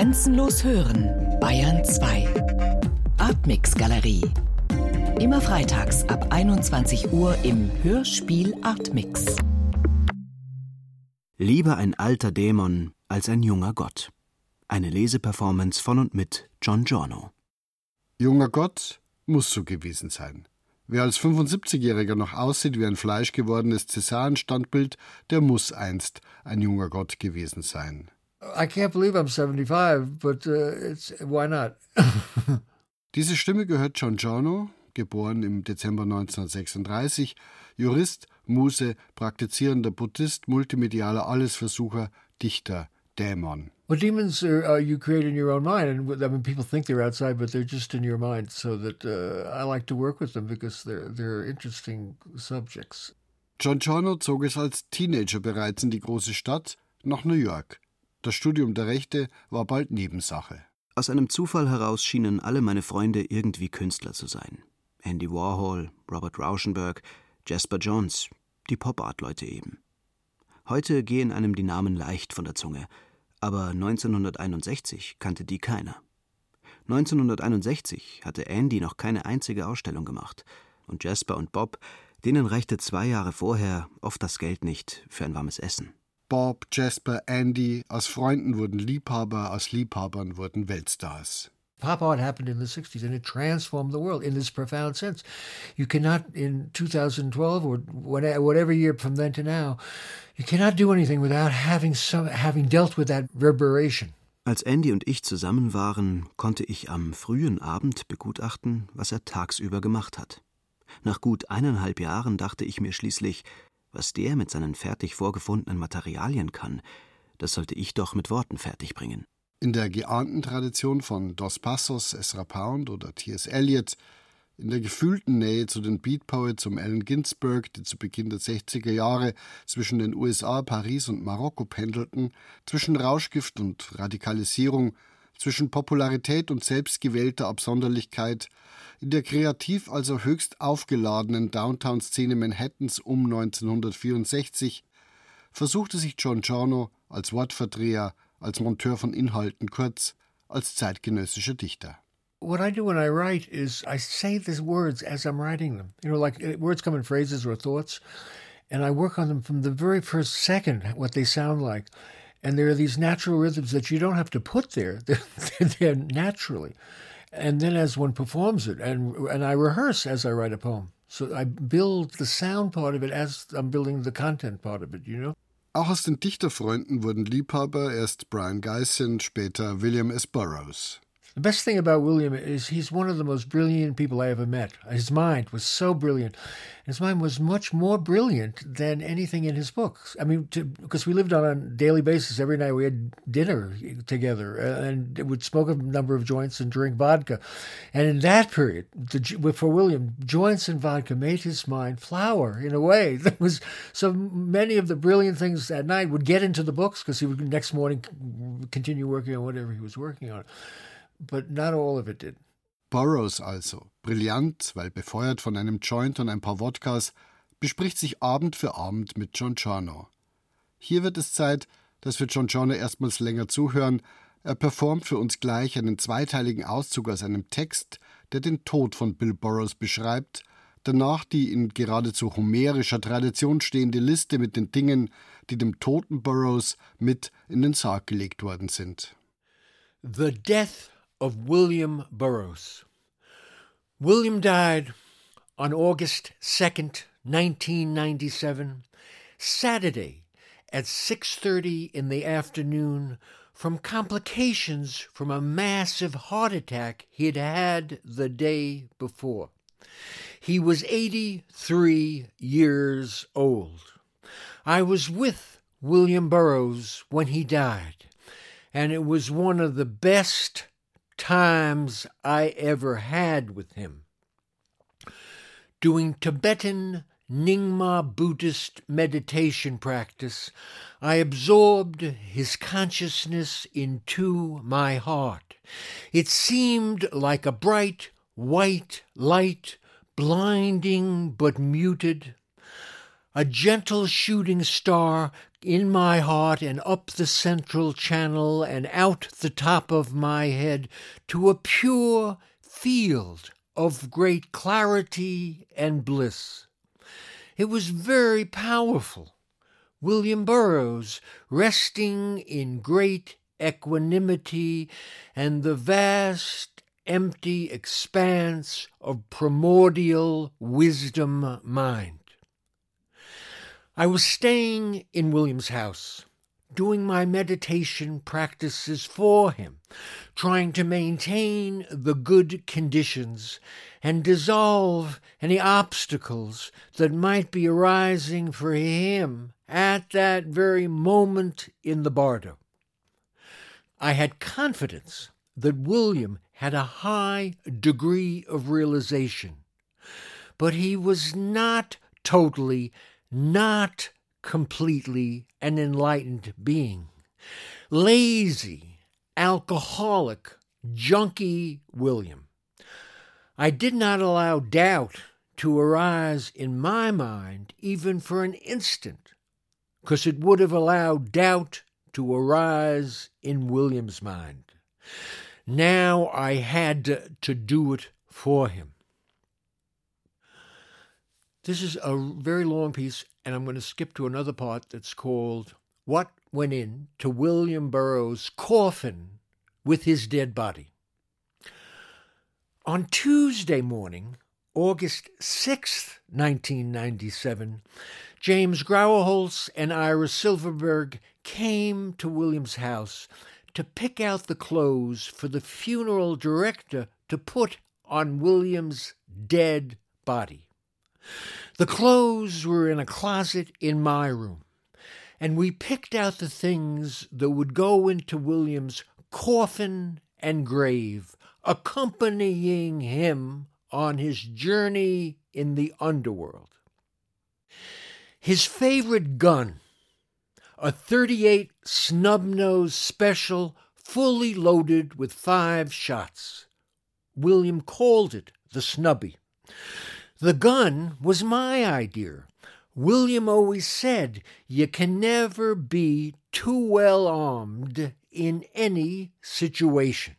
Grenzenlos hören, Bayern 2. Artmix Galerie. Immer freitags ab 21 Uhr im Hörspiel Artmix. Lieber ein alter Dämon als ein junger Gott. Eine Leseperformance von und mit John Giorno. Junger Gott muss so gewesen sein. Wer als 75-Jähriger noch aussieht wie ein fleischgewordenes Cäsarenstandbild, der muss einst ein junger Gott gewesen sein. I can't believe I'm 75, but uh, it's, why not? Diese Stimme gehört John Giorno, geboren im Dezember 1936, Jurist, Muse, praktizierender Buddhist, multimedialer Allesversucher, Dichter, Dämon. Well, demons are, uh, you create in your own mind, and I mean, people think they're outside, but they're just in your mind. So that uh, I like to work with them because they're they're interesting subjects. John Giorno zog es als Teenager bereits in die große Stadt, nach New York. Das Studium der Rechte war bald Nebensache. Aus einem Zufall heraus schienen alle meine Freunde irgendwie Künstler zu sein. Andy Warhol, Robert Rauschenberg, Jasper Johns, die Pop-Art-Leute eben. Heute gehen einem die Namen leicht von der Zunge, aber 1961 kannte die keiner. 1961 hatte Andy noch keine einzige Ausstellung gemacht, und Jasper und Bob, denen reichte zwei Jahre vorher oft das Geld nicht für ein warmes Essen. Bob, Jasper, Andy, aus Freunden wurden Liebhaber, aus Liebhabern wurden Weltstars. Pop art happened in the 60s and it transformed the world in this profound sense. You cannot, in 2012 or whatever year from then to now, you cannot do anything without having, some, having dealt with that reverberation. Als Andy und ich zusammen waren, konnte ich am frühen Abend begutachten, was er tagsüber gemacht hat. Nach gut eineinhalb Jahren dachte ich mir schließlich, was der mit seinen fertig vorgefundenen Materialien kann, das sollte ich doch mit Worten fertigbringen. In der geahnten Tradition von Dos Passos, Ezra Pound oder T.S. Eliot, in der gefühlten Nähe zu den Beat Poets um Allen Ginsberg, die zu Beginn der 60er Jahre zwischen den USA, Paris und Marokko pendelten, zwischen Rauschgift und Radikalisierung, zwischen Popularität und selbstgewählter Absonderlichkeit, in der kreativ also höchst aufgeladenen Downtown-Szene Manhattans um 1964 versuchte sich John Giorno als Wortverdreher, als Monteur von Inhalten, kurz als zeitgenössischer Dichter. What I do when I write is I say these words as I'm writing them. You know, like uh, words come in phrases or thoughts, and I work on them from the very first second, what they sound like. And there are these natural rhythms that you don't have to put there, they're, naturally. and then as one performs it, and and I rehearse as I write a poem. So I build the sound part of it as I'm building the content part of it, you know. Auch aus den Dichterfreunden wurden Liebhaber, erst Brion Gysin, später William S. Burroughs. The best thing about William is he's one of the most brilliant people I ever met. His mind was so brilliant. His mind was much more brilliant than anything in his books. I mean, because we lived on a daily basis. Every night we had dinner together uh, and would smoke a number of joints and drink vodka. And in that period, the, for William, joints and vodka made his mind flower in a way that was so many of the brilliant things at night would get into the books because he would next morning continue working on whatever he was working on. But not all of it did. Burroughs also, brillant, weil befeuert von einem Joint und ein paar Wodkas, bespricht sich Abend für Abend mit John Giorno. Hier wird es Zeit, dass wir John Giorno erstmals länger zuhören. Er performt für uns gleich einen zweiteiligen Auszug aus einem Text, der den Tod von Bill Burroughs beschreibt, danach die in geradezu homerischer Tradition stehende Liste mit den Dingen, die dem toten Burroughs mit in den Sarg gelegt worden sind. The Death of William Burroughs. William died on August 2nd, 1997, Saturday at 6:30 in the afternoon from complications from a massive heart attack he'd had the day before. He was 83 years old. I was with William Burroughs when he died, and it was one of the best times I ever had with him. Doing Tibetan Nyingma Buddhist meditation practice, I absorbed his consciousness into my heart. It seemed like a bright white light, blinding but muted. A gentle shooting star in my heart and up the central channel and out the top of my head to a pure field of great clarity and bliss. It was very powerful. William Burroughs, resting in great equanimity and the vast empty expanse of primordial wisdom mind. I was staying in William's house, doing my meditation practices for him, trying to maintain the good conditions and dissolve any obstacles that might be arising for him at that very moment in the bardo. I had confidence that William had a high degree of realization, but he was not totally not completely an enlightened being. Lazy, alcoholic, junkie William. I did not allow doubt to arise in my mind even for an instant, because it would have allowed doubt to arise in William's mind. Now I had to, to do it for him. This is a very long piece, and I'm going to skip to another part that's called What Went In to William Burroughs' Coffin with His Dead Body. On Tuesday morning, August 6, 1997, James Grauerholz and Ira Silverberg came to William's house to pick out the clothes for the funeral director to put on William's dead body. The clothes were in a closet in my room, and we picked out the things that would go into William's coffin and grave, accompanying him on his journey in the underworld. His favorite gun, a 38 snub-nose special fully loaded with five shots. William called it the Snubby. The gun was my idea. William always said you can never be too well armed in any situation.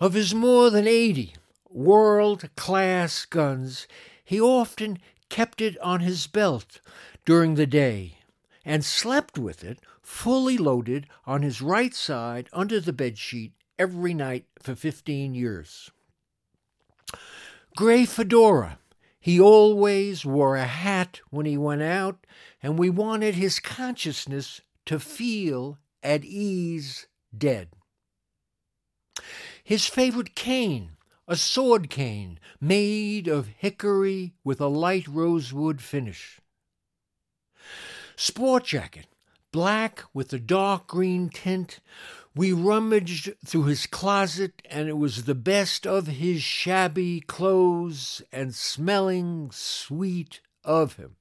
Of his more than 80 world class guns, he often kept it on his belt during the day and slept with it fully loaded on his right side under the bedsheet every night for 15 years. Gray fedora. He always wore a hat when he went out, and we wanted his consciousness to feel at ease dead. His favorite cane, a sword cane made of hickory with a light rosewood finish. Sport jacket, black with a dark green tint, we rummaged through his closet, and it was the best of his shabby clothes and smelling sweet of him.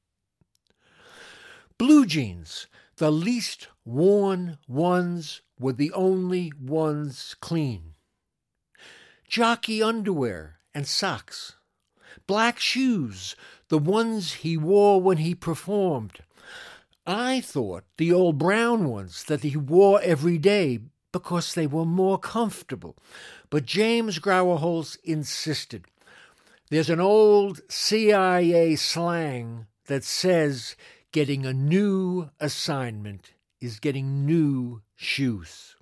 Blue jeans, the least worn ones, were the only ones clean. Jockey underwear and socks. Black shoes, the ones he wore when he performed. I thought the old brown ones that he wore every day because they were more comfortable. But James Grauerholz insisted. There's an old CIA slang that says getting a new assignment is getting new shoes.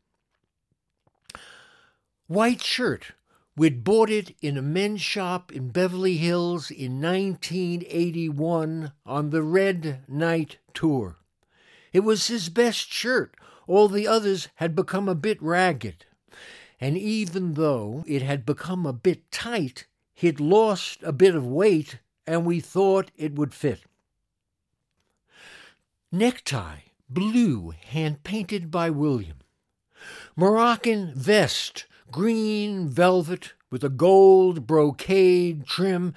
White shirt. We'd bought it in a men's shop in Beverly Hills in 1981 on the Red Night Tour. It was his best shirt, all the others had become a bit ragged, and even though it had become a bit tight, he'd lost a bit of weight, and we thought it would fit. Necktie, blue, hand painted by William. Moroccan vest, green velvet with a gold brocade trim,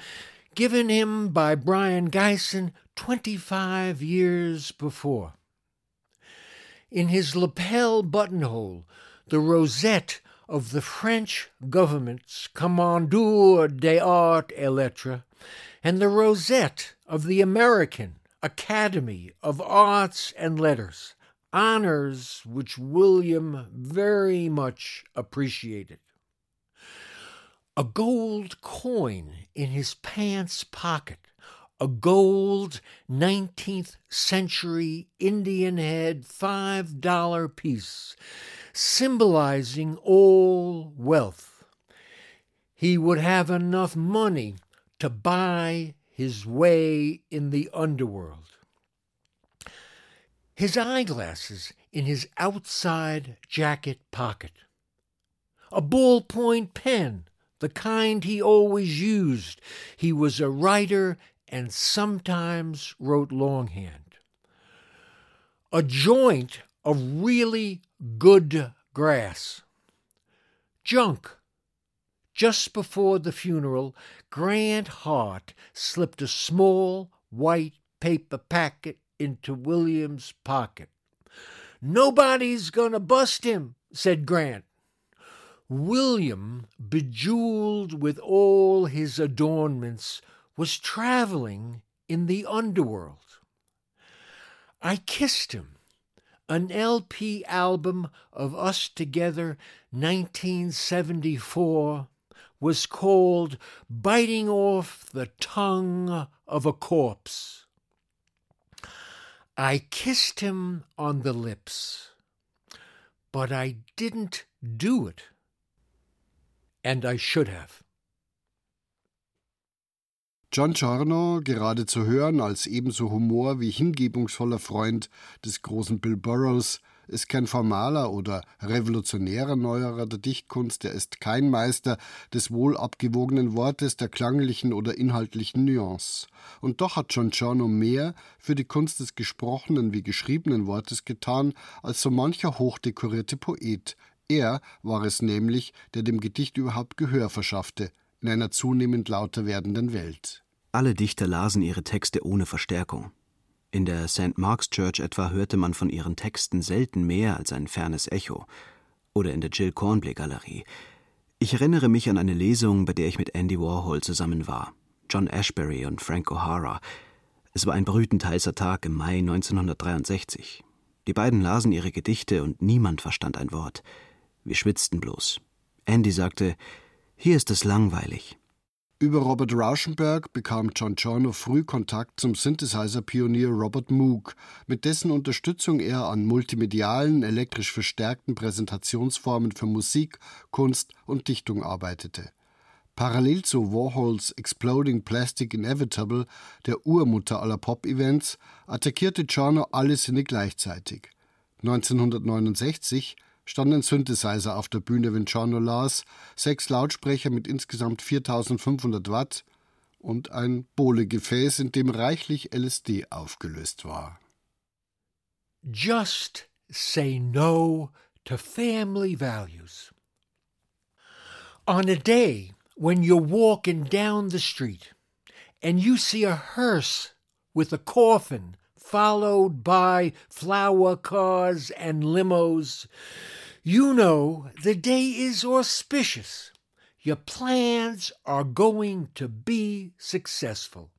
given him by Brion Gysin 25 years before. In his lapel buttonhole, the rosette of the French government's Commandeur des Arts et Lettres, and the rosette of the American Academy of Arts and Letters, honors which William very much appreciated. A gold coin in his pants pocket, a gold 19th century Indian head $5 piece, symbolizing all wealth. He would have enough money to buy his way in the underworld. His eyeglasses in his outside jacket pocket. A ballpoint pen, the kind he always used. He was a writer and sometimes wrote longhand. A joint of really good grass. Junk just before the funeral, Grant Hart slipped a small white paper packet into William's pocket. Nobody's going to bust him, said Grant. William, bejeweled with all his adornments, was traveling in the underworld. I kissed him. An LP album of us together, 1974, was called Biting Off the Tongue of a Corpse. I kissed him on the lips, but I didn't do it, and I should have. John Giorno, gerade zu hören als ebenso humor- wie hingebungsvoller Freund des großen Bill Burroughs, ist kein formaler oder revolutionärer Neuerer der Dichtkunst, er ist kein Meister des wohl abgewogenen Wortes, der klanglichen oder inhaltlichen Nuance. Und doch hat John Giorno mehr für die Kunst des gesprochenen wie geschriebenen Wortes getan, als so mancher hochdekorierte Poet. Er war es nämlich, der dem Gedicht überhaupt Gehör verschaffte, in einer zunehmend lauter werdenden Welt. Alle Dichter lasen ihre Texte ohne Verstärkung. In der St. Mark's Church etwa hörte man von ihren Texten selten mehr als ein fernes Echo. Oder in der Jill Cornbley Galerie. Ich erinnere mich an eine Lesung, bei der ich mit Andy Warhol zusammen war, John Ashbery und Frank O'Hara. Es war ein brütend heißer Tag im Mai 1963. Die beiden lasen ihre Gedichte und niemand verstand ein Wort. Wir schwitzten bloß. Andy sagte, hier ist es langweilig. Über Robert Rauschenberg bekam John Giorno früh Kontakt zum Synthesizer-Pionier Robert Moog, mit dessen Unterstützung er an multimedialen, elektrisch verstärkten Präsentationsformen für Musik, Kunst und Dichtung arbeitete. Parallel zu Warhols Exploding Plastic Inevitable, der Urmutter aller Pop-Events, attackierte Giorno alle Sinne gleichzeitig. 1969 stand ein Synthesizer auf der Bühne, wenn Giorno las, sechs Lautsprecher mit insgesamt 4500 Watt und ein Bohlegefäß, in dem reichlich LSD aufgelöst war. Just say no to family values. On a day when you're walking down the street and you see a hearse with a coffin followed by flower cars and limos, you know the day is auspicious. Your plans are going to be successful.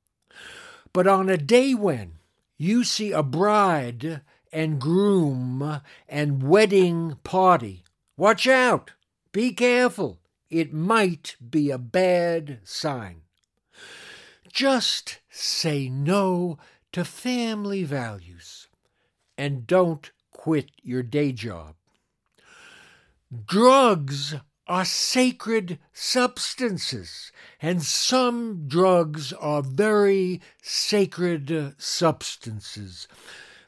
But on a day when you see a bride and groom and wedding party, watch out, be careful. It might be a bad sign. Just say no to family values and don't quit your day job. Drugs are sacred substances, and some drugs are very sacred substances.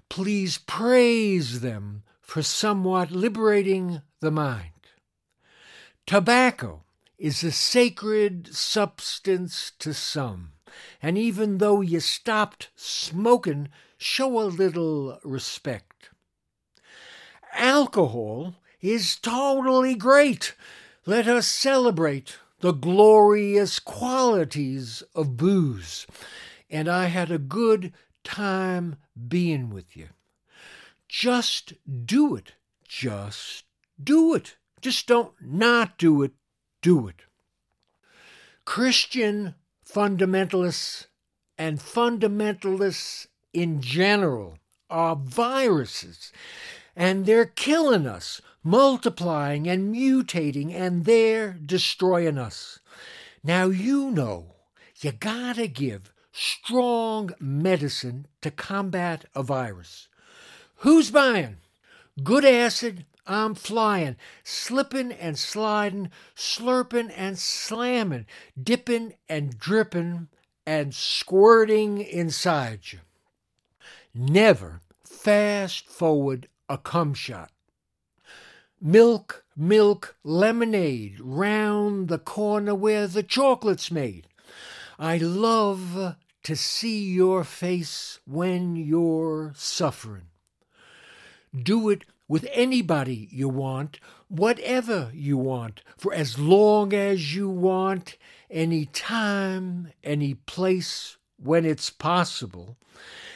Please praise them for somewhat liberating the mind. Tobacco is a sacred substance to some, and even though you stopped smoking, show a little respect. Alcohol is totally great. Let us celebrate the glorious qualities of booze. And I had a good time being with you. Just do it. Just do it. Just don't not do it. Do it. Christian fundamentalists and fundamentalists in general are viruses, and they're killing us, multiplying and mutating, and they're destroying us. Now you know you gotta give strong medicine to combat a virus. Who's buying? Good acid, I'm flying, slipping and sliding, slurping and slamming, dipping and dripping, and squirting inside you. Never fast forward a cum shot. Milk, milk, lemonade round the corner where the chocolate's made. I love to see your face when you're suffering. Do it with anybody you want, whatever you want, for as long as you want, any time, any place, when it's possible,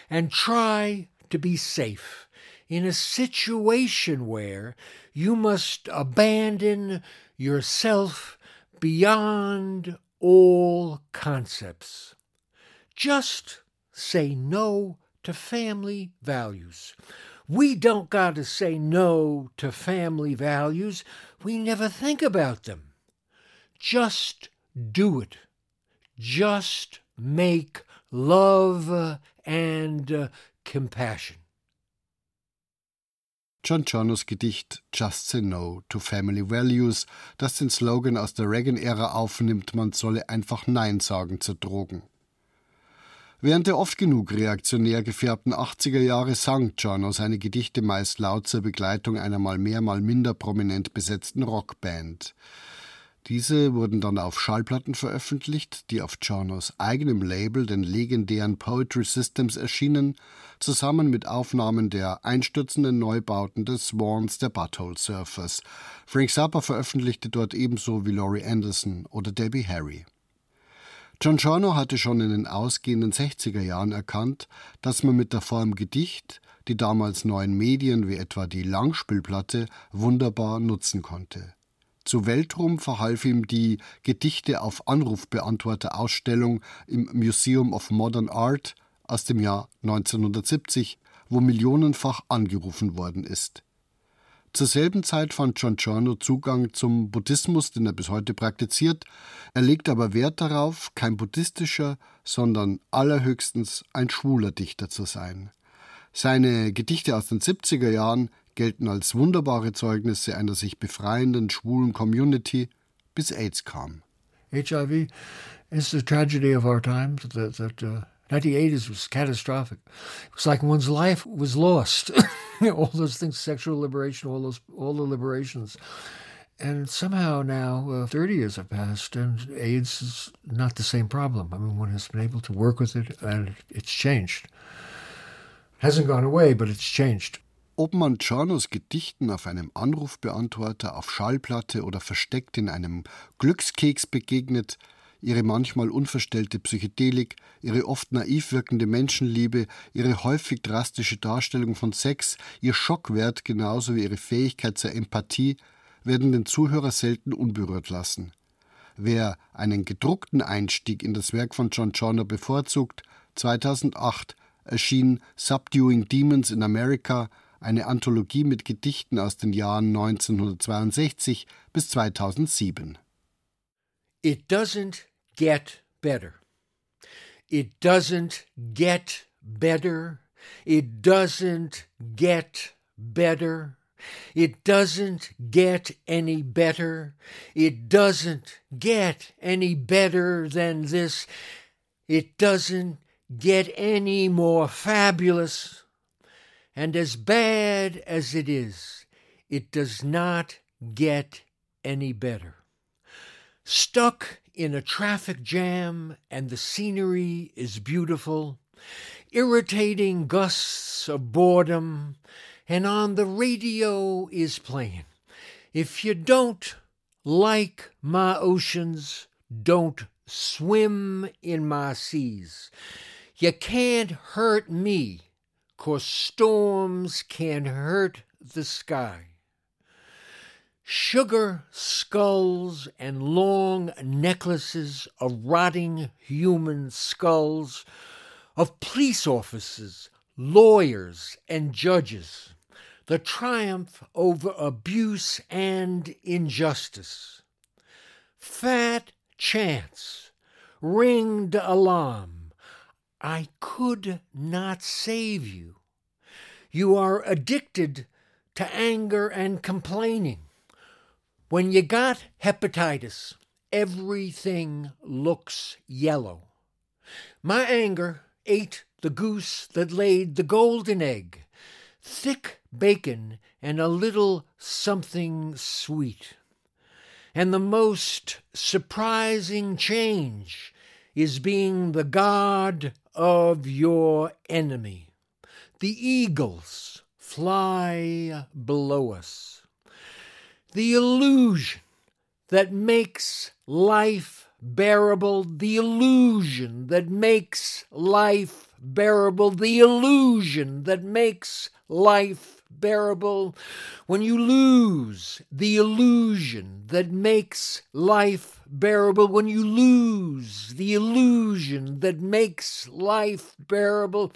and try to be safe in a situation where you must abandon yourself beyond all concepts. Just say no to family values. We don't got to say no to family values. We never think about them. Just do it. Just make love and uh, compassion. John Giornos Gedicht Just Say No to Family Values, das den Slogan aus der Reagan-Ära aufnimmt, man solle einfach Nein sagen zu Drogen. Während der oft genug reaktionär gefärbten 80er Jahre sang Giorno seine Gedichte meist laut zur Begleitung einer mal mehr, mal minder prominent besetzten Rockband. Diese wurden dann auf Schallplatten veröffentlicht, die auf Giornos eigenem Label, den legendären Poetry Systems, erschienen, zusammen mit Aufnahmen der einstürzenden Neubauten des Swans der Butthole Surfers. Frank Zappa veröffentlichte dort ebenso wie Laurie Anderson oder Debbie Harry. John Giorno hatte schon in den ausgehenden 60er Jahren erkannt, dass man mit der Form Gedicht die damals neuen Medien wie etwa die Langspielplatte wunderbar nutzen konnte. Zu Weltruhm verhalf ihm die Gedichte auf Anrufbeantworter Ausstellung im Museum of Modern Art aus dem Jahr 1970, wo millionenfach angerufen worden ist. Zur selben Zeit fand John Giorno Zugang zum Buddhismus, den er bis heute praktiziert. Er legt aber Wert darauf, kein buddhistischer, sondern allerhöchstens ein schwuler Dichter zu sein. Seine Gedichte aus den 70er Jahren gelten als wunderbare Zeugnisse einer sich befreienden schwulen Community, bis AIDS kam. HIV is the tragedy of our times that, that uh 1980s was catastrophic. It was like one's life was lost. all those things, sexual liberation, all those, all the liberations. And somehow now, uh, 30 years have passed, and AIDS is not the same problem. I mean, one has been able to work with it, and it's changed. Hasn't gone away, but it's changed. Ob man Giornos Gedichten auf einem Anrufbeantworter, auf Schallplatte oder versteckt in einem Glückskeks begegnet, ihre manchmal unverstellte Psychedelik, ihre oft naiv wirkende Menschenliebe, ihre häufig drastische Darstellung von Sex, ihr Schockwert genauso wie ihre Fähigkeit zur Empathie werden den Zuhörer selten unberührt lassen. Wer einen gedruckten Einstieg in das Werk von John Joyner bevorzugt, 2008 erschien Subduing Demons in America, eine Anthologie mit Gedichten aus den Jahren 1962 bis 2007. It doesn't get better. It doesn't get better. It doesn't get better. It doesn't get any better. It doesn't get any better than this. It doesn't get any more fabulous. And as bad as it is, it does not get any better. Stuck in a traffic jam and the scenery is beautiful, irritating gusts of boredom, and on the radio is playing. If you don't like my oceans, don't swim in my seas. You can't hurt me, 'cause storms can hurt the sky. Sugar skulls and long necklaces of rotting human skulls, of police officers lawyers and judges, the triumph over abuse and injustice. Fat chance, ringed alarm, I could not save you. You are addicted to anger and complaining. When you got hepatitis, everything looks yellow. My anger ate the goose that laid the golden egg, thick bacon and a little something sweet. And the most surprising change is being the God of your enemy. The eagles fly below us. The illusion that makes life bearable, the illusion that makes life bearable, the illusion that makes life bearable. When you lose the illusion that makes life bearable, when you lose the illusion that makes life bearable,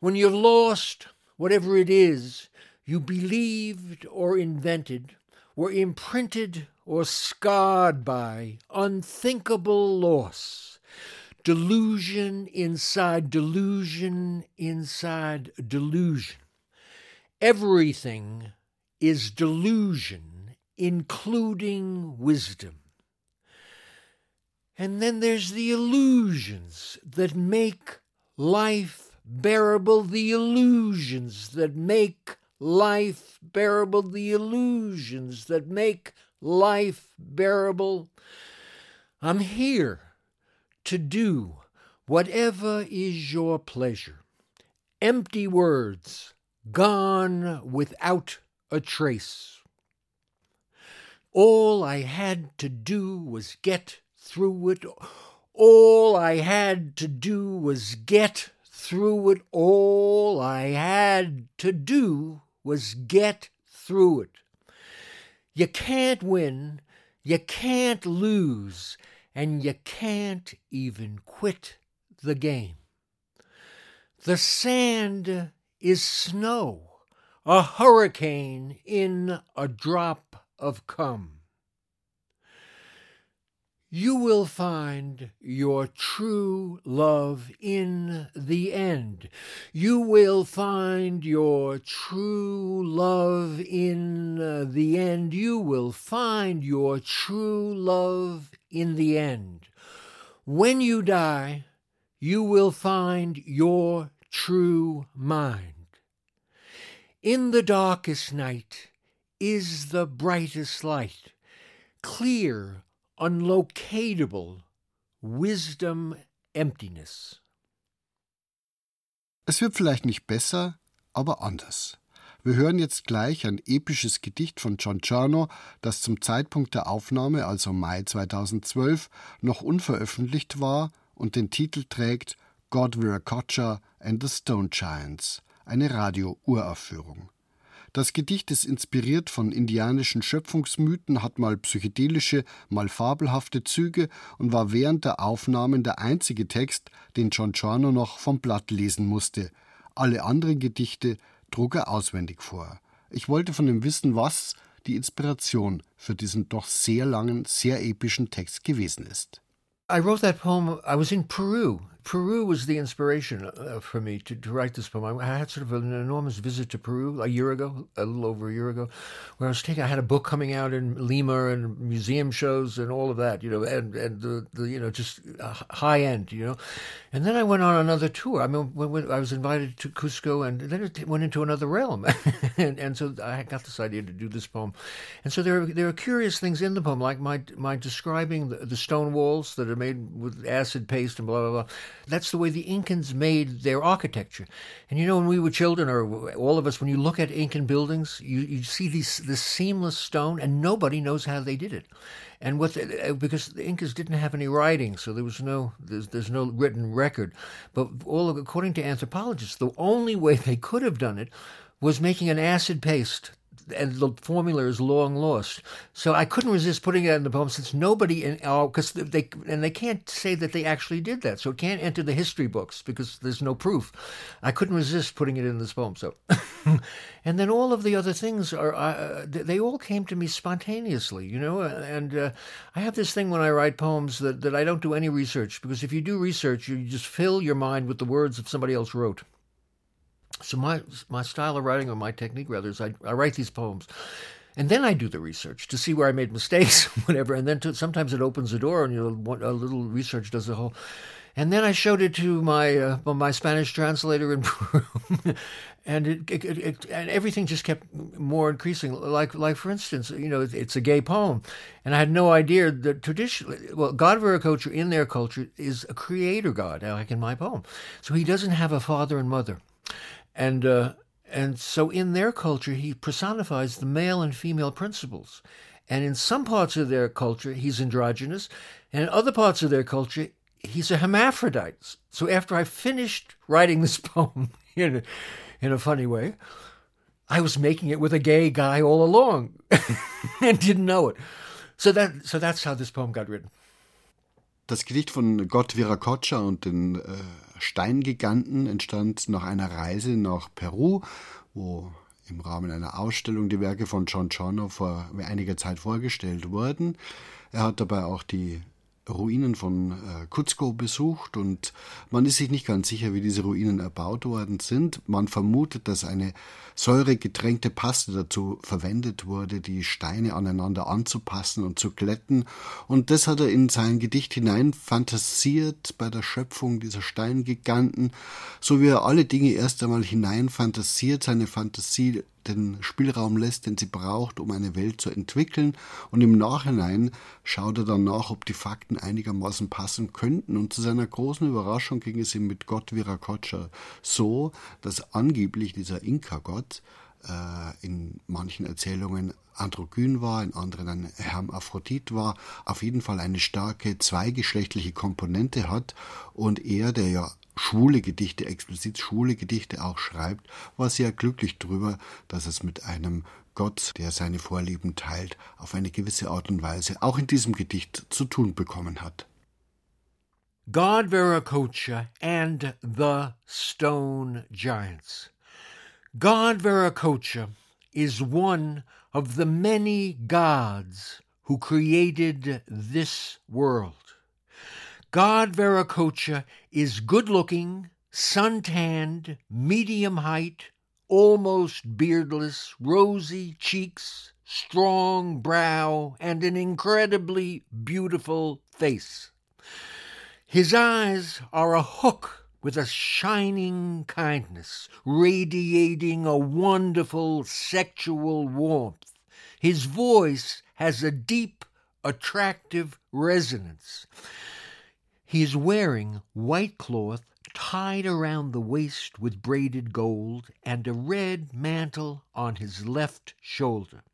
when you've lost whatever it is you believed or invented, were imprinted or scarred by unthinkable loss. Delusion inside delusion inside delusion. Everything is delusion, including wisdom. And then there's the illusions that make life bearable, the illusions that make life bearable, the illusions that make life bearable. I'm here to do whatever is your pleasure. Empty words, gone without a trace. All I had to do was get through it. All I had to do was get through it. All I had to do was get through it. You can't win, you can't lose, and you can't even quit the game. The sand is snow, a hurricane in a drop of cum you will find your true love in the end. You will find your true love in uh, the end. You will find your true love in the end. When you die, you will find your true mind. In the darkest night is the brightest light, clear unlocatable wisdom emptiness. Es wird vielleicht nicht besser, aber anders. Wir hören jetzt gleich ein episches Gedicht von John Chernow, das zum Zeitpunkt der Aufnahme, also Mai 2012, noch unveröffentlicht war und den Titel trägt God Viracocha and the Stone Giants, eine Radio-Uraufführung. Das Gedicht ist inspiriert von indianischen Schöpfungsmythen, hat mal psychedelische, mal fabelhafte Züge und war während der Aufnahmen der einzige Text, den John Giorno noch vom Blatt lesen musste. Alle anderen Gedichte trug er auswendig vor. Ich wollte von ihm wissen, was die Inspiration für diesen doch sehr langen, sehr epischen Text gewesen ist. I wrote that poem. I was in Peru Peru was the inspiration uh, for me to, to, write this poem. I had sort of an enormous visit to Peru a year ago, a little over a year ago, where I was taking. I had a book coming out in Lima and museum shows and all of that, you know, and and the, the you know just uh, high end, you know, and then I went on another tour. I mean, when, when I was invited to Cusco, and then it went into another realm, and and so I got this idea to do this poem, and so there are, there are curious things in the poem, like my my describing the, the stone walls that are made with acid paste and blah blah blah that's the way the Incans made their architecture. And you know, when we were children, or all of us, when you look at Incan buildings, you, you see these this seamless stone, and nobody knows how they did it. And what uh, because the Incas didn't have any writing, so there was no there's, there's no written record. But all according to anthropologists, the only way they could have done it was making an acid paste and the formula is long lost. So I couldn't resist putting it in the poem since nobody in our because they and they can't say that they actually did that, so it can't enter the history books because there's no proof. I couldn't resist putting it in this poem. So, and then all of the other things are uh, they all came to me spontaneously, you know. And uh, I have this thing when I write poems that that I don't do any research because if you do research, you just fill your mind with the words that somebody else wrote. So my my style of writing, or my technique rather, is I, I write these poems, and then I do the research to see where I made mistakes, whatever. And then to, sometimes it opens the door, and you know, a little research does the whole. And then I showed it to my uh, my Spanish translator in Peru, and it, it, it, and everything just kept more increasing. Like like for instance, you know, it's a gay poem, and I had no idea that traditionally, well, God Viracocha in their culture is a creator god, like in my poem. So he doesn't have a father and mother and uh, and so in their culture he personifies the male and female principles. And in some parts of their culture he's androgynous. And in other parts of their culture he's a hermaphrodite. So after i finished writing this poem in a, in a funny way i was making it with a gay guy all along and didn't know it. So that so that's how this poem got written. Das Gedicht von Gott Viracocha und den äh, Steingiganten entstand nach einer Reise nach Peru, wo im Rahmen einer Ausstellung die Werke von John Chono vor einiger Zeit vorgestellt wurden. Er hat dabei auch die Ruinen von äh, Cuzco besucht und man ist sich nicht ganz sicher, wie diese Ruinen erbaut worden sind. Man vermutet, dass eine säuregetränkte Paste dazu verwendet wurde, die Steine aneinander anzupassen und zu glätten. Und das hat er in sein Gedicht hinein fantasiert bei der Schöpfung dieser Steingiganten, so wie er alle Dinge erst einmal hinein fantasiert, seine Fantasie den Spielraum lässt, den sie braucht, um eine Welt zu entwickeln. Und im Nachhinein schaut er dann nach, ob die Fakten einigermaßen passen könnten. Und zu seiner großen Überraschung ging es ihm mit Gott Viracocha so, dass angeblich dieser Inka-Gott äh, in manchen Erzählungen androgyn war, in anderen ein Hermaphrodit war, auf jeden Fall eine starke zweigeschlechtliche Komponente hat und er, der ja schwule Gedichte, explizit schwule Gedichte auch schreibt, war sehr glücklich darüber, dass es mit einem Gott, der seine Vorlieben teilt, auf eine gewisse Art und Weise auch in diesem Gedicht zu tun bekommen hat. God Viracocha and the Stone Giants. God Viracocha is one of the many gods who created this world. God Viracocha is good looking, sun tanned, medium height, almost beardless, rosy cheeks, strong brow, and an incredibly beautiful face. His eyes are a hook with a shining kindness, radiating a wonderful sexual warmth. His voice has a deep, attractive resonance. He is wearing white cloth tied around the waist with braided gold and a red mantle on his left shoulder.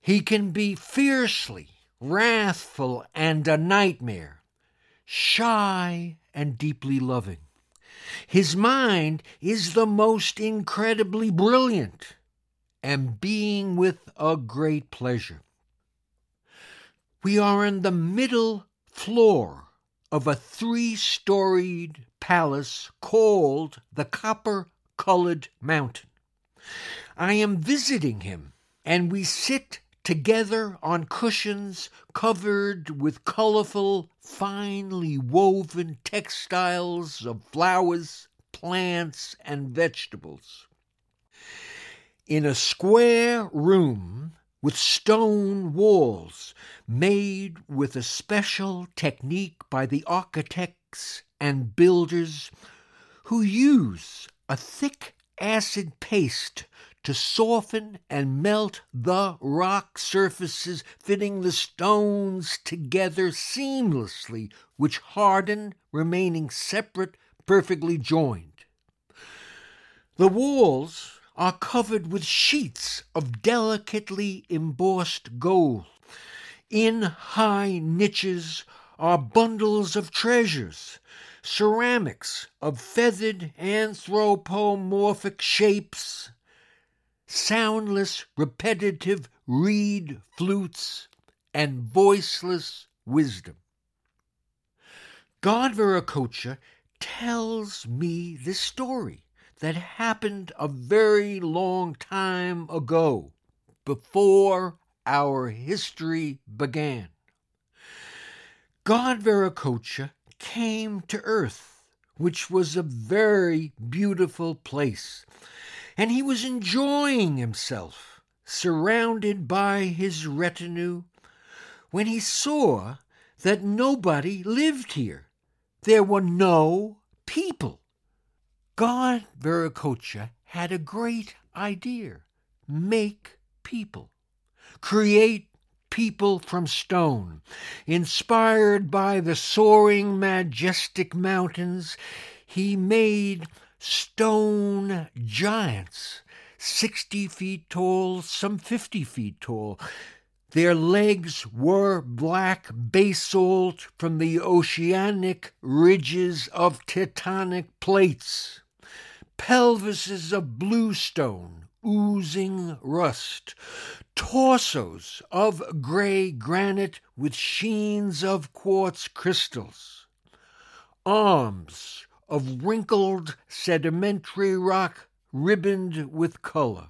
He can be fiercely wrathful and a nightmare, shy and deeply loving. His mind is the most incredibly brilliant and being with a great pleasure. We are in the middle floor of a three storied palace called the Copper Colored Mountain. I am visiting him, and we sit together on cushions covered with colorful, finely woven textiles of flowers, plants, and vegetables. In a square room with stone walls made with a special technique by the architects and builders who use a thick acid paste to soften and melt the rock surfaces, fitting the stones together seamlessly, which harden, remaining separate, perfectly joined. The walls are covered with sheets of delicately embossed gold. In high niches are bundles of treasures, ceramics of feathered anthropomorphic shapes, soundless, repetitive reed flutes, and voiceless wisdom. God Viracocha tells me this story that happened a very long time ago, before our history began. God Viracocha came to earth, which was a very beautiful place, and he was enjoying himself, surrounded by his retinue, when he saw that nobody lived here. There were no people. God Viracocha had a great idea make people, create people from stone. Inspired by the soaring, majestic mountains, he made stone giants, 60 feet tall, some 50 feet tall. Their legs were black basalt from the oceanic ridges of tectonic plates, pelvises of bluestone oozing rust, torsos of gray granite with sheens of quartz crystals, arms of wrinkled sedimentary rock ribboned with color.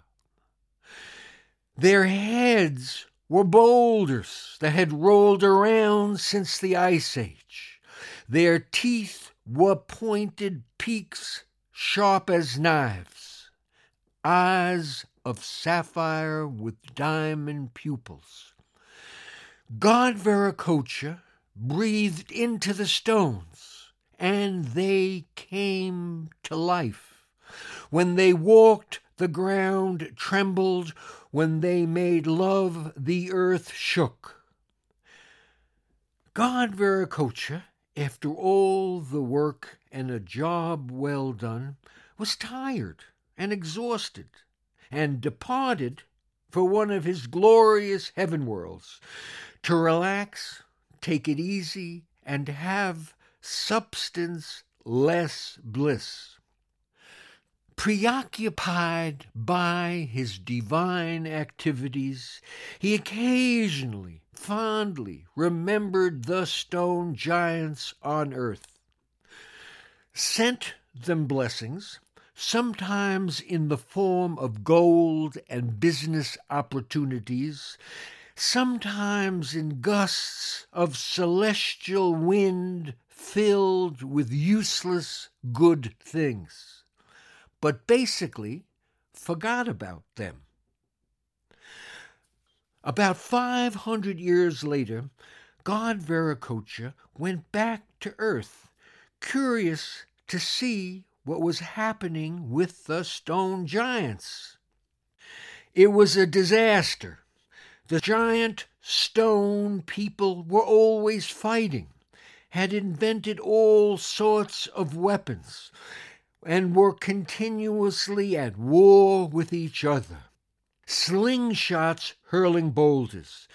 Their heads were boulders that had rolled around since the Ice Age. Their teeth were pointed peaks sharp as knives, eyes of sapphire with diamond pupils. God Viracocha breathed into the stones, and they came to life. When they walked, the ground trembled when they made love, the earth shook. God Viracocha, after all the work and a job well done, was tired and exhausted, and departed for one of his glorious heaven worlds to relax, take it easy, and have substance less bliss. Preoccupied by his divine activities, he occasionally fondly remembered the stone giants on earth, sent them blessings, sometimes in the form of gold and business opportunities, sometimes in gusts of celestial wind filled with useless good things but basically forgot about them. About 500 years later, God Viracocha went back to Earth, curious to see what was happening with the stone giants. It was a disaster. The giant stone people were always fighting, had invented all sorts of weapons, and were continuously at war with each other. Slingshots hurling boulders,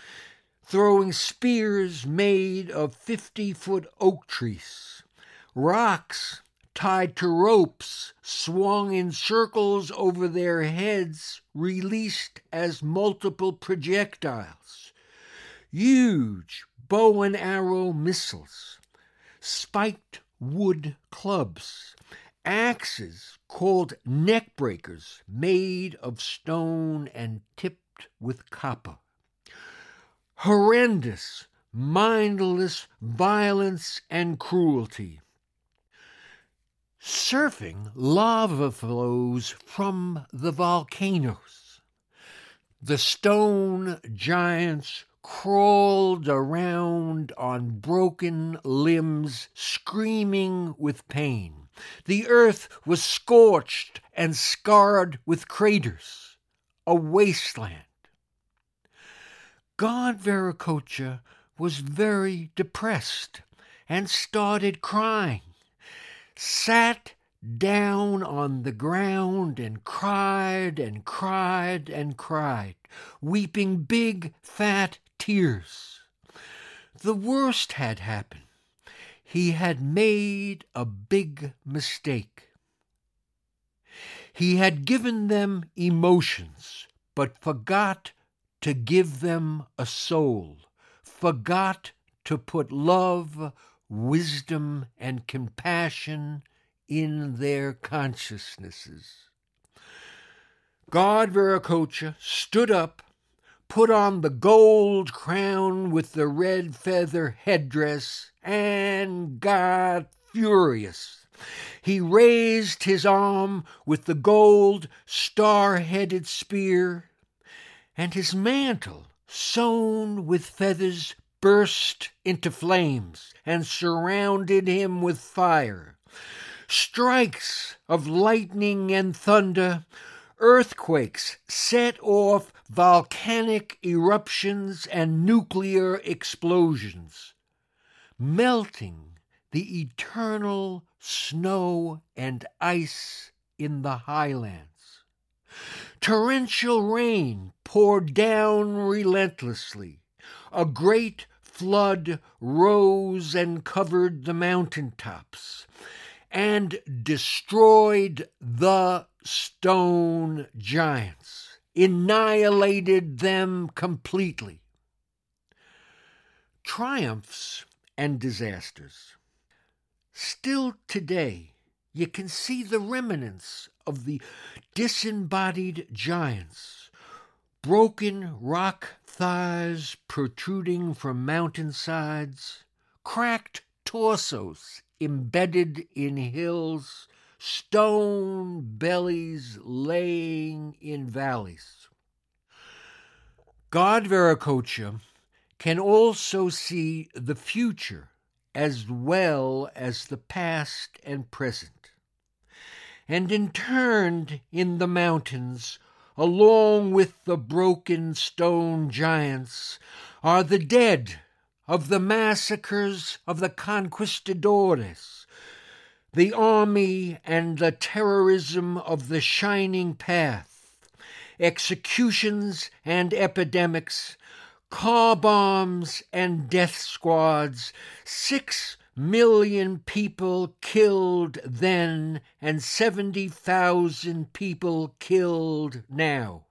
throwing spears made of 50 foot oak trees, rocks tied to ropes swung in circles over their heads, released as multiple projectiles, huge bow and arrow missiles, spiked wood clubs, axes called neck breakers made of stone and tipped with copper. Horrendous, mindless violence and cruelty. Surfing lava flows from the volcanoes. The stone giants crawled around on broken limbs, screaming with pain. The earth was scorched and scarred with craters, a wasteland. God Viracocha was very depressed and started crying, sat down on the ground and cried and cried and cried, weeping big fat tears. The worst had happened. He had made a big mistake. He had given them emotions, but forgot to give them a soul, forgot to put love, wisdom, and compassion in their consciousnesses. God Viracocha stood up, put on the gold crown with the red feather headdress, and got furious. He raised his arm with the gold star headed spear, and his mantle, sewn with feathers, burst into flames and surrounded him with fire. Strikes of lightning and thunder earthquakes set off volcanic eruptions and nuclear explosions, melting the eternal snow and ice in the highlands. Torrential rain poured down relentlessly. A great flood rose and covered the mountain tops and destroyed the stone giants, annihilated them completely. Triumphs and disasters. Still today, you can see the remnants of the disembodied giants, broken rock thighs protruding from mountainsides, cracked torsos embedded in hills, stone bellies laying in valleys. God Viracocha can also see the future as well as the past and present. And interned in the mountains, along with the broken stone giants, are the dead of the massacres of the conquistadores, the army and the terrorism of the Shining Path, executions and epidemics, car bombs and death squads, six million people killed then and 70,000 people killed now.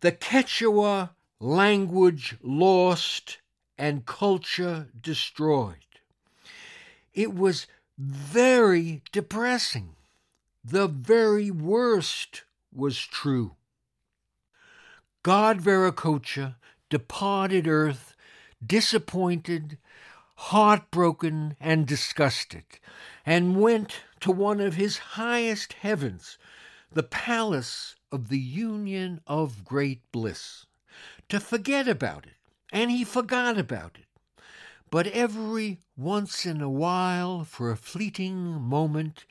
The Quechua language lost and culture destroyed. It was very depressing. The very worst was true. God Viracocha departed earth disappointed, heartbroken, and disgusted, and went to one of his highest heavens, the palace of the union of great bliss, to forget about it and he forgot about it. But every once in a while, for a fleeting moment,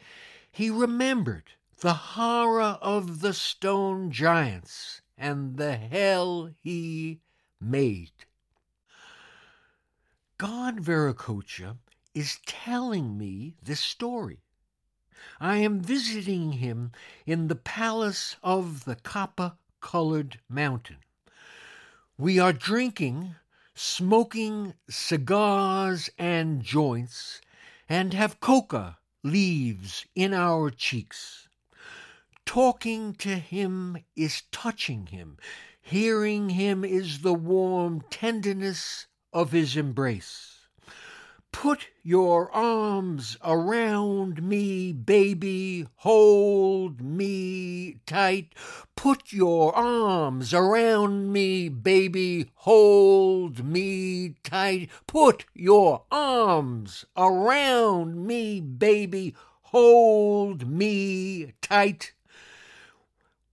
he remembered the horror of the stone giants and the hell he made. God Viracocha is telling me this story. I am visiting him in the palace of the copper colored mountain. We are drinking, smoking cigars and joints, and have coca leaves in our cheeks. Talking to him is touching him. Hearing him is the warm tenderness of his embrace. Put your arms around me, baby. Hold me tight. Put your arms around me, baby. Hold me tight. Put your arms around me, baby. Hold me tight.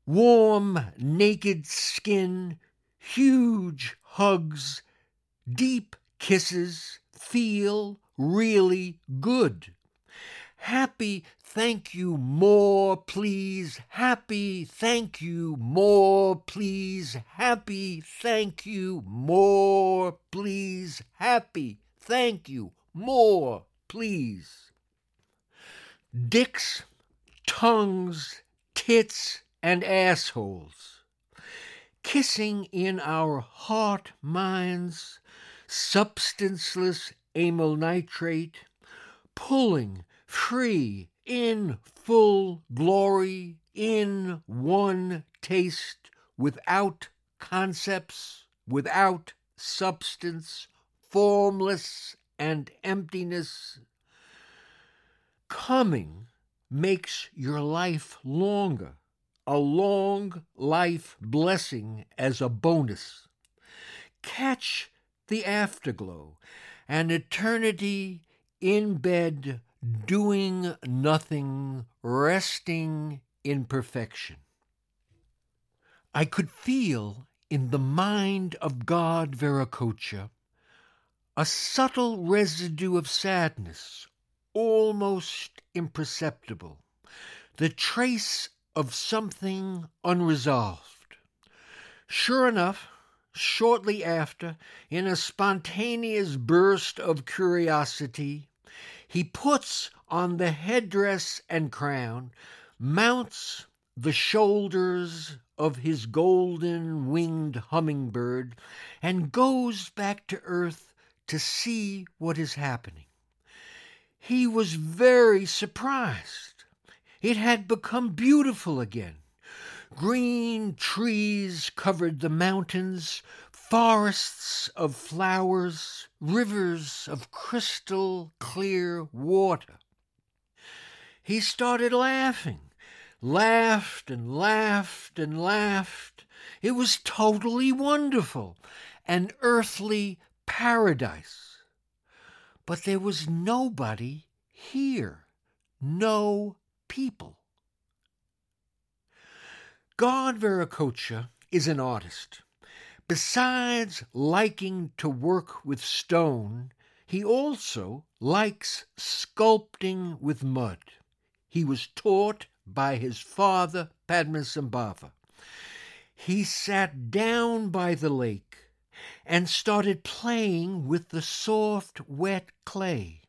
Warm, naked skin, huge hugs, deep kisses feel really good. Happy, thank you more, please. Happy, thank you more, please. Happy, thank you more, please. Happy, thank you more, please. Dicks, tongues, tits, and assholes. Kissing in our heart minds substanceless amyl nitrate, pulling free in full glory in one taste without concepts, without substance, formless and emptiness. Coming makes your life longer, a long life blessing as a bonus. Catch the afterglow, an eternity in bed, doing nothing, resting in perfection. I could feel in the mind of God Viracocha a subtle residue of sadness, almost imperceptible, the trace of something unresolved. Sure enough, shortly after, in a spontaneous burst of curiosity, he puts on the headdress and crown, mounts the shoulders of his golden winged hummingbird, and goes back to earth to see what is happening. He was very surprised. It had become beautiful again. Green trees covered the mountains, forests of flowers, rivers of crystal clear water. He started laughing, laughed and laughed and laughed. It was totally wonderful, an earthly paradise. But there was nobody here, no people. God Viracocha is an artist. Besides liking to work with stone, he also likes sculpting with mud. He was taught by his father, Padmasambhava. He sat down by the lake and started playing with the soft, wet clay,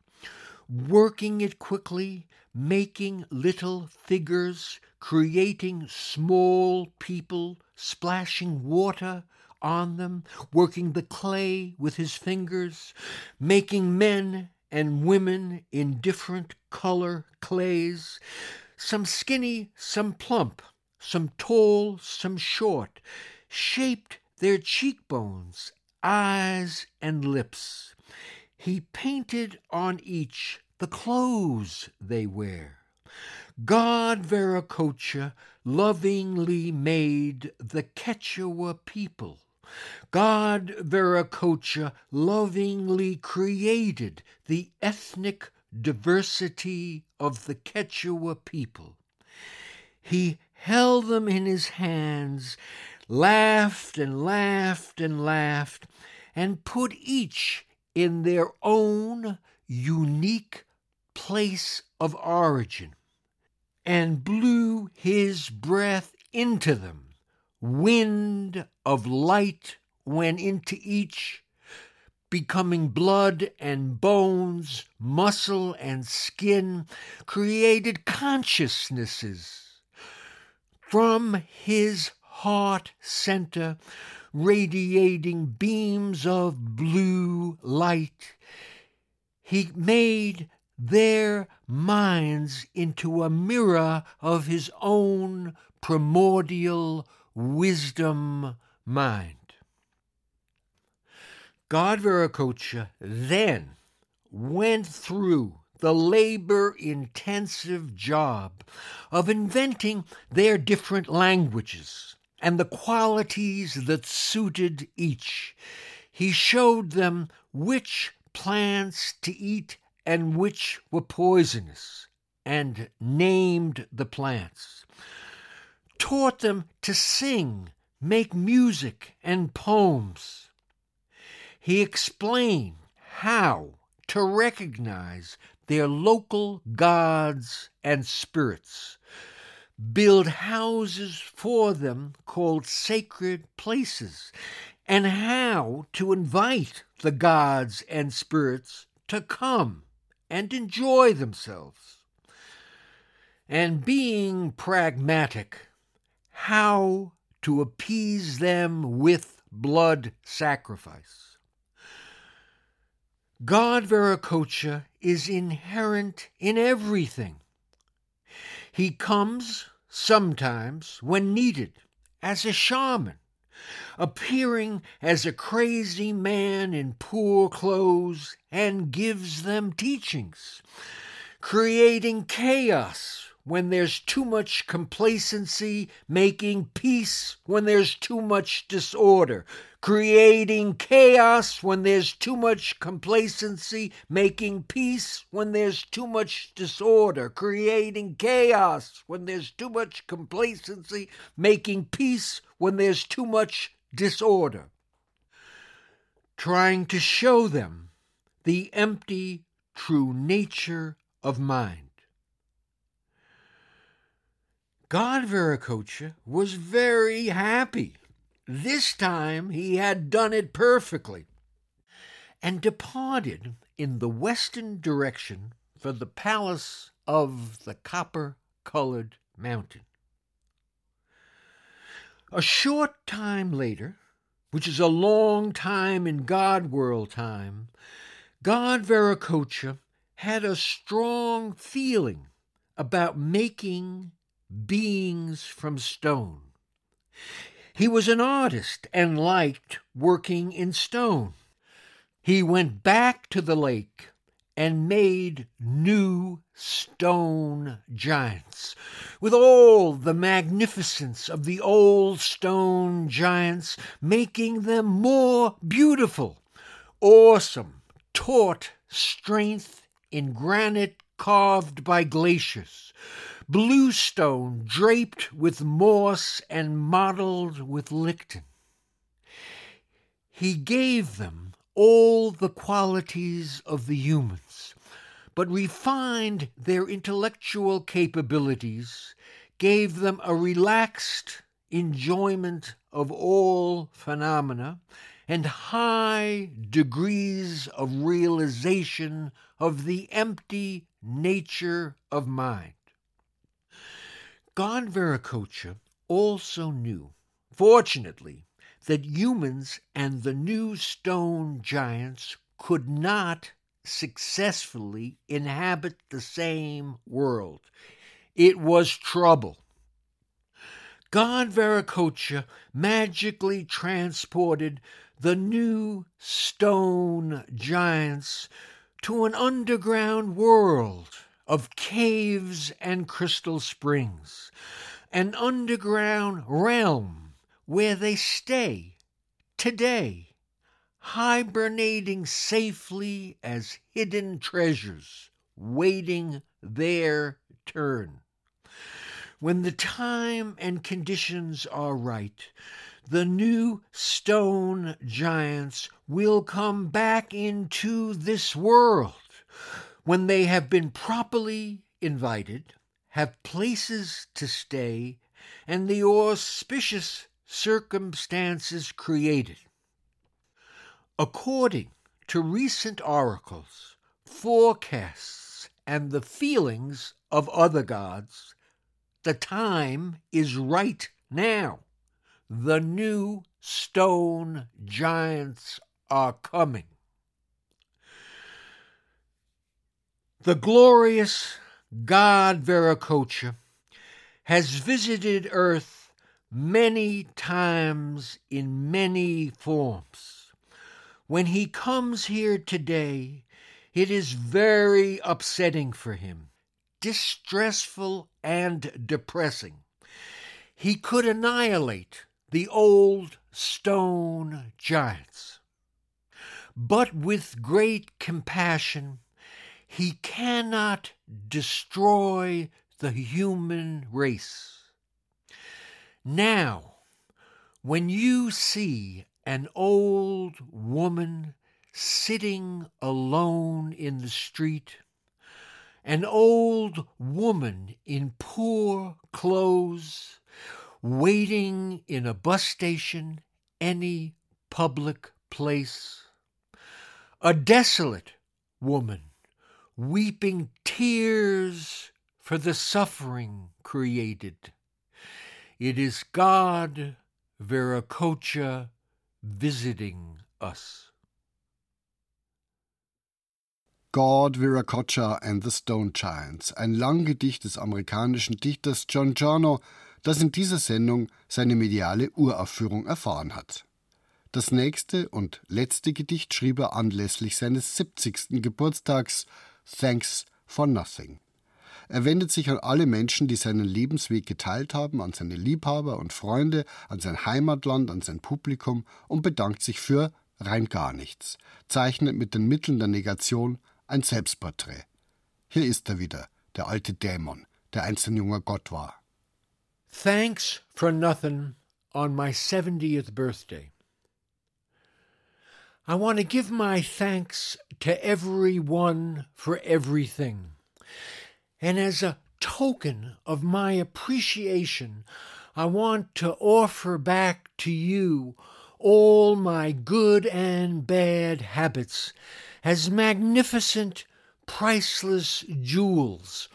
working it quickly, making little figures, creating small people, splashing water on them, working the clay with his fingers, making men and women in different color clays, some skinny, some plump, some tall, some short, shaped their cheekbones, eyes, and lips. He painted on each the clothes they wear. God Viracocha lovingly made the Quechua people. God Viracocha lovingly created the ethnic diversity of the Quechua people. He held them in his hands laughed and laughed and laughed, and put each in their own unique place of origin, and blew his breath into them. Wind of light went into each, becoming blood and bones, muscle and skin, created consciousnesses. From his heart center, radiating beams of blue light. He made their minds into a mirror of his own primordial wisdom mind. God Viracocha then went through the labor intensive job of inventing their different languages and the qualities that suited each. He showed them which plants to eat and which were poisonous, and named the plants. Taught them to sing, make music, and poems. He explained how to recognize their local gods and spirits build houses for them called sacred places, and how to invite the gods and spirits to come and enjoy themselves. And being pragmatic, how to appease them with blood sacrifice. God Viracocha is inherent in everything he comes sometimes, when needed, as a shaman, appearing as a crazy man in poor clothes and gives them teachings, creating chaos when there's too much complacency, making peace when there's too much disorder, creating chaos when there's too much complacency, making peace when there's too much disorder, creating chaos when there's too much complacency, making peace when there's too much disorder. Trying to show them the empty, true nature of mind. God Viracocha was very happy. This time he had done it perfectly and departed in the western direction for the palace of the copper colored mountain. A short time later, which is a long time in God world time, God Viracocha had a strong feeling about making beings from stone. He was an artist and liked working in stone. He went back to the lake and made new stone giants, with all the magnificence of the old stone giants, making them more beautiful, awesome, taut strength in granite carved by glaciers, bluestone draped with moss and mottled with lichen. He gave them all the qualities of the humans, but refined their intellectual capabilities, gave them a relaxed enjoyment of all phenomena, and high degrees of realization of the empty nature of mind. God Viracocha also knew, fortunately, that humans and the new stone giants could not successfully inhabit the same world. It was trouble. God Viracocha magically transported the new stone giants to an underground world of caves and crystal springs, an underground realm where they stay today, hibernating safely as hidden treasures, waiting their turn. When the time and conditions are right, the new stone giants will come back into this world when they have been properly invited, have places to stay, and the auspicious circumstances created. According to recent oracles, forecasts, and the feelings of other gods, the time is right now. The new stone giants are coming. The glorious God Viracocha has visited Earth many times in many forms. When he comes here today, it is very upsetting for him, distressful and depressing. He could annihilate the old stone giants. But with great compassion, he cannot destroy the human race. Now, when you see an old woman sitting alone in the street, an old woman in poor clothes, waiting in a bus station, any public place, a desolate woman weeping tears for the suffering created. It is God, Viracocha, visiting us. God, Viracocha and the Stone Giants, ein Langgedicht des amerikanischen Dichters John Giorno, das in dieser Sendung seine mediale Uraufführung erfahren hat. Das nächste und letzte Gedicht schrieb er anlässlich seines 70. Geburtstags Thanks for Nothing. Er wendet sich an alle Menschen, die seinen Lebensweg geteilt haben, an seine Liebhaber und Freunde, an sein Heimatland, an sein Publikum und bedankt sich für rein gar nichts, zeichnet mit den Mitteln der Negation ein Selbstporträt. Hier ist er wieder, der alte Dämon, der einst ein junger Gott war. Thanks for nothing on my 70th birthday. I want to give my thanks to everyone for everything. And as a token of my appreciation, I want to offer back to you all my good and bad habits as magnificent, priceless jewels,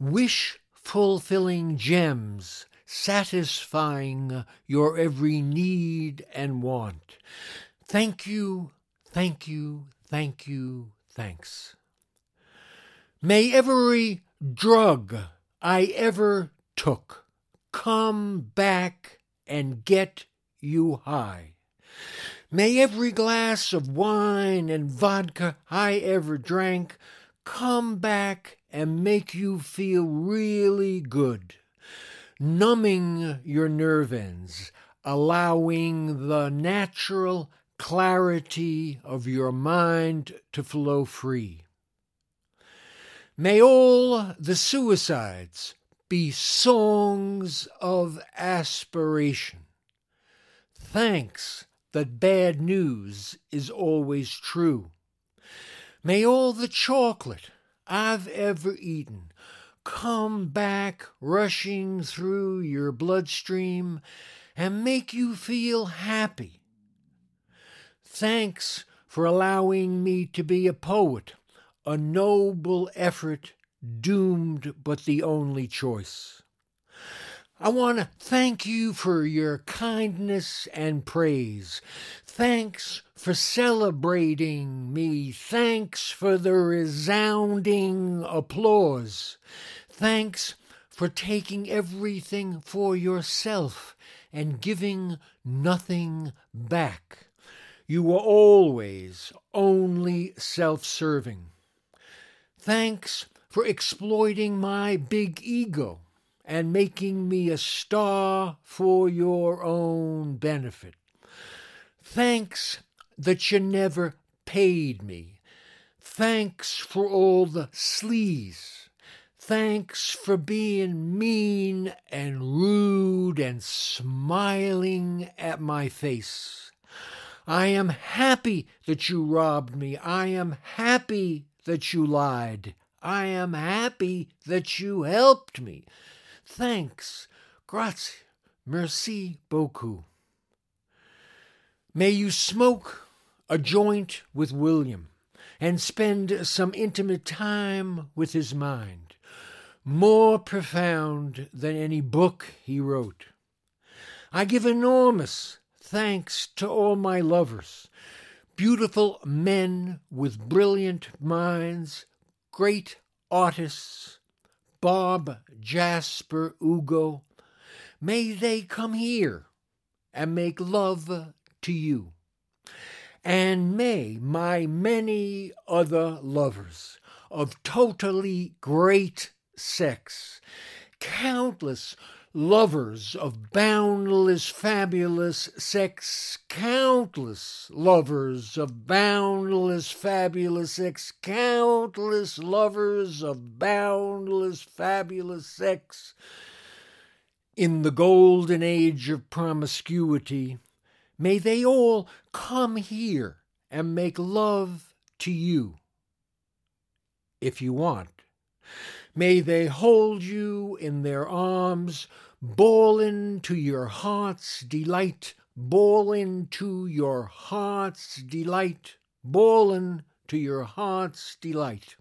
wish fulfilling gems, satisfying your every need and want. Thank you, thank you, thank you, thanks. May every drug I ever took come back and get you high. May every glass of wine and vodka I ever drank come back and make you feel really good, numbing your nerve ends, allowing the natural clarity of your mind to flow free. May all the suicides be songs of aspiration. Thanks that bad news is always true. May all the chocolate I've ever eaten come back rushing through your bloodstream and make you feel happy. Thanks for allowing me to be a poet, a noble effort doomed but the only choice. I want to thank you for your kindness and praise. Thanks for celebrating me. Thanks for the resounding applause. Thanks for taking everything for yourself and giving nothing back. You were always only self serving. Thanks for exploiting my big ego and making me a star for your own benefit. Thanks that you never paid me. Thanks for all the sleaze. Thanks for being mean and rude and smiling at my face. I am happy that you robbed me. I am happy that you lied. I am happy that you helped me. Thanks. Grazie. Merci beaucoup. May you smoke a joint with William and spend some intimate time with his mind, more profound than any book he wrote. I give enormous thanks to all my lovers, beautiful men with brilliant minds, great artists, Bob, Jasper, Ugo, may they come here and make love to you. And may my many other lovers of totally great sex, countless lovers of boundless, fabulous sex, countless lovers of boundless, fabulous sex, countless lovers of boundless, fabulous sex. In the golden age of promiscuity, may they all come here and make love to you, if you want. May they hold you in their arms, bawling to your heart's delight, bawling to your heart's delight, bawling to your heart's delight.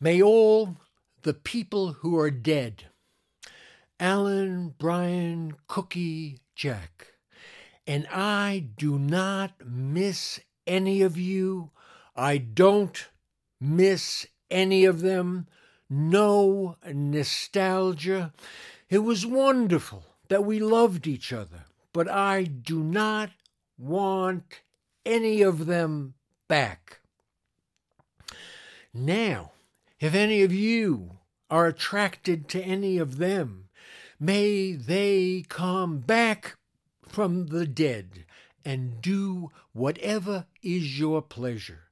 May all the people who are dead, Allen, Brion, Cookie, Jack, and I do not miss any of you I don't miss any of them. No nostalgia. It was wonderful that we loved each other, but I do not want any of them back. Now, if any of you are attracted to any of them, may they come back from the dead and do whatever is your pleasure.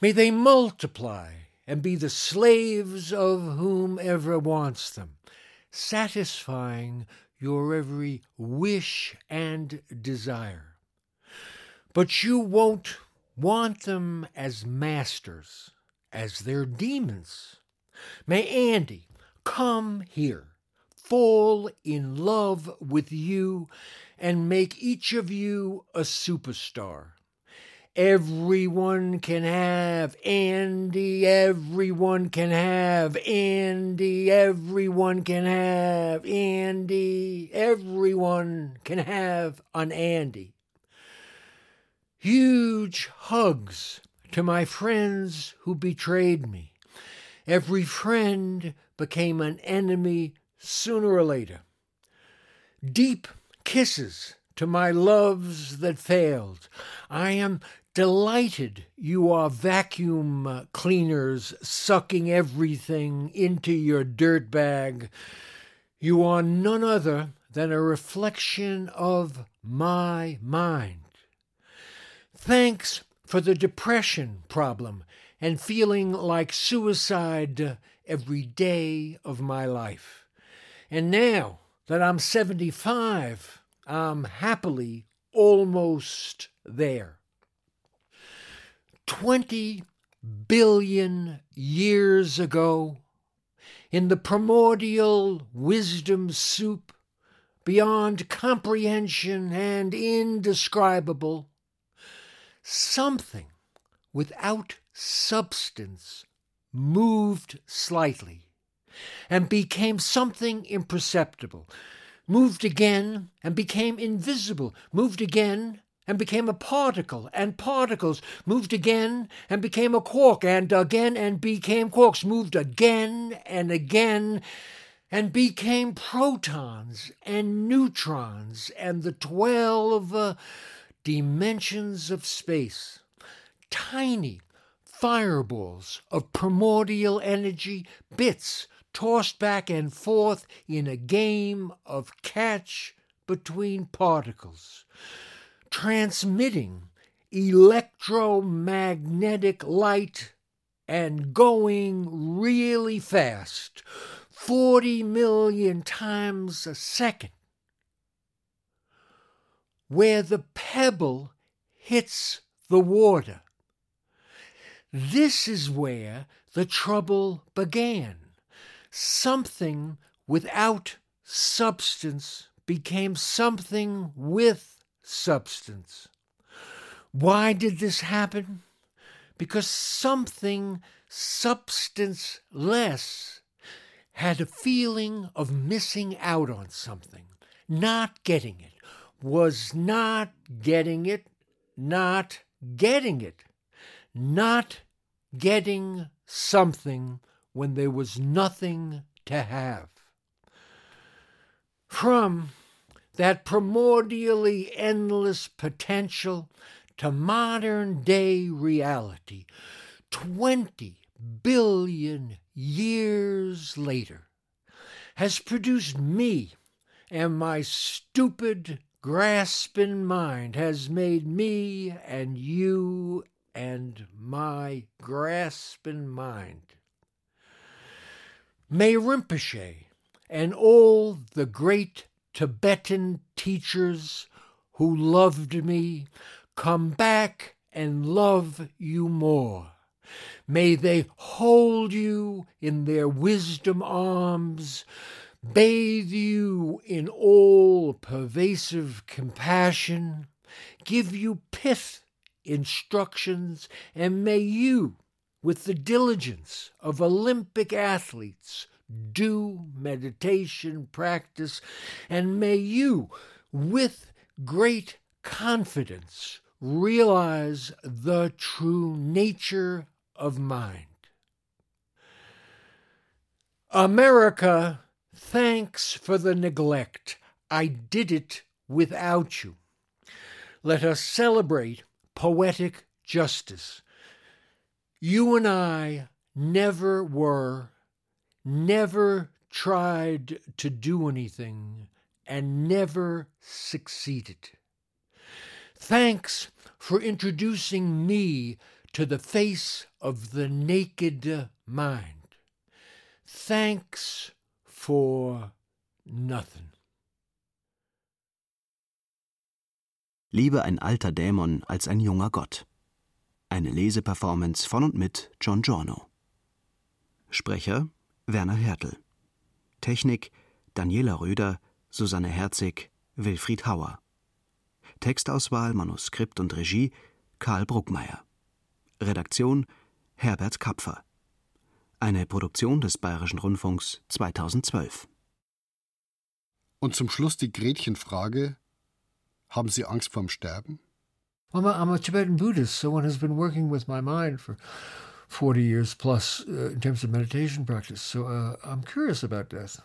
May they multiply and be the slaves of whomever wants them, satisfying your every wish and desire. But you won't want them as masters, as their demons. May Andy come here, fall in love with you, and make each of you a superstar. Everyone can have Andy, everyone can have Andy, everyone can have Andy, everyone can have an Andy. Huge hugs to my friends who betrayed me. Every friend became an enemy sooner or later. Deep kisses to my loves that failed. I am delighted you are vacuum cleaners sucking everything into your dirt bag. You are none other than a reflection of my mind. Thanks for the depression problem and feeling like suicide every day of my life. And now that I'm 75, I'm happily almost there. 20 billion years ago, in the primordial wisdom soup, beyond comprehension and indescribable, something without substance moved slightly and became something imperceptible, moved again and became invisible, moved again and became a particle, and particles moved again and became a quark, and again and became quarks, moved again and again and became protons and neutrons and the twelve uh, dimensions of space. Tiny fireballs of primordial energy, bits tossed back and forth in a game of catch between particles transmitting electromagnetic light and going really fast, 40 million times a second, where the pebble hits the water. This is where the trouble began. Something without substance became something with substance. Why did this happen? Because something substanceless had a feeling of missing out on something, not getting it, was not getting it, not getting it, not getting something when there was nothing to have. From that primordially endless potential to modern day reality 20 billion years later has produced me and my stupid grasping mind has made me and you and my grasping mind. May Rinpoche and all the great Tibetan teachers who loved me come back and love you more. May they hold you in their wisdom arms, bathe you in all pervasive compassion, give you pith instructions, and may you, with the diligence of Olympic athletes, do meditation practice, and may you, with great confidence, realize the true nature of mind. America, thanks for the neglect. I did it without you. Let us celebrate poetic justice. You and I never were, never tried to do anything, and never succeeded. Thanks for introducing me to the face of the naked mind. Thanks for nothing. Lieber ein alter Dämon als ein junger Gott. Eine Leseperformance von und mit John Giorno. Sprecher Werner Hertel. Technik Daniela Röder, Susanne Herzig, Wilfried Hauer. Textauswahl, Manuskript und Regie Karl Bruckmeier. Redaktion Herbert Kapfer. Eine Produktion des Bayerischen Rundfunks 2012. Und zum Schluss die Gretchenfrage: Haben Sie Angst vorm Sterben? I'm a, I'm a Tibetan Buddhist, so one has been working with my mind for 40 years plus uh, in terms of meditation practice. So uh, I'm curious about death.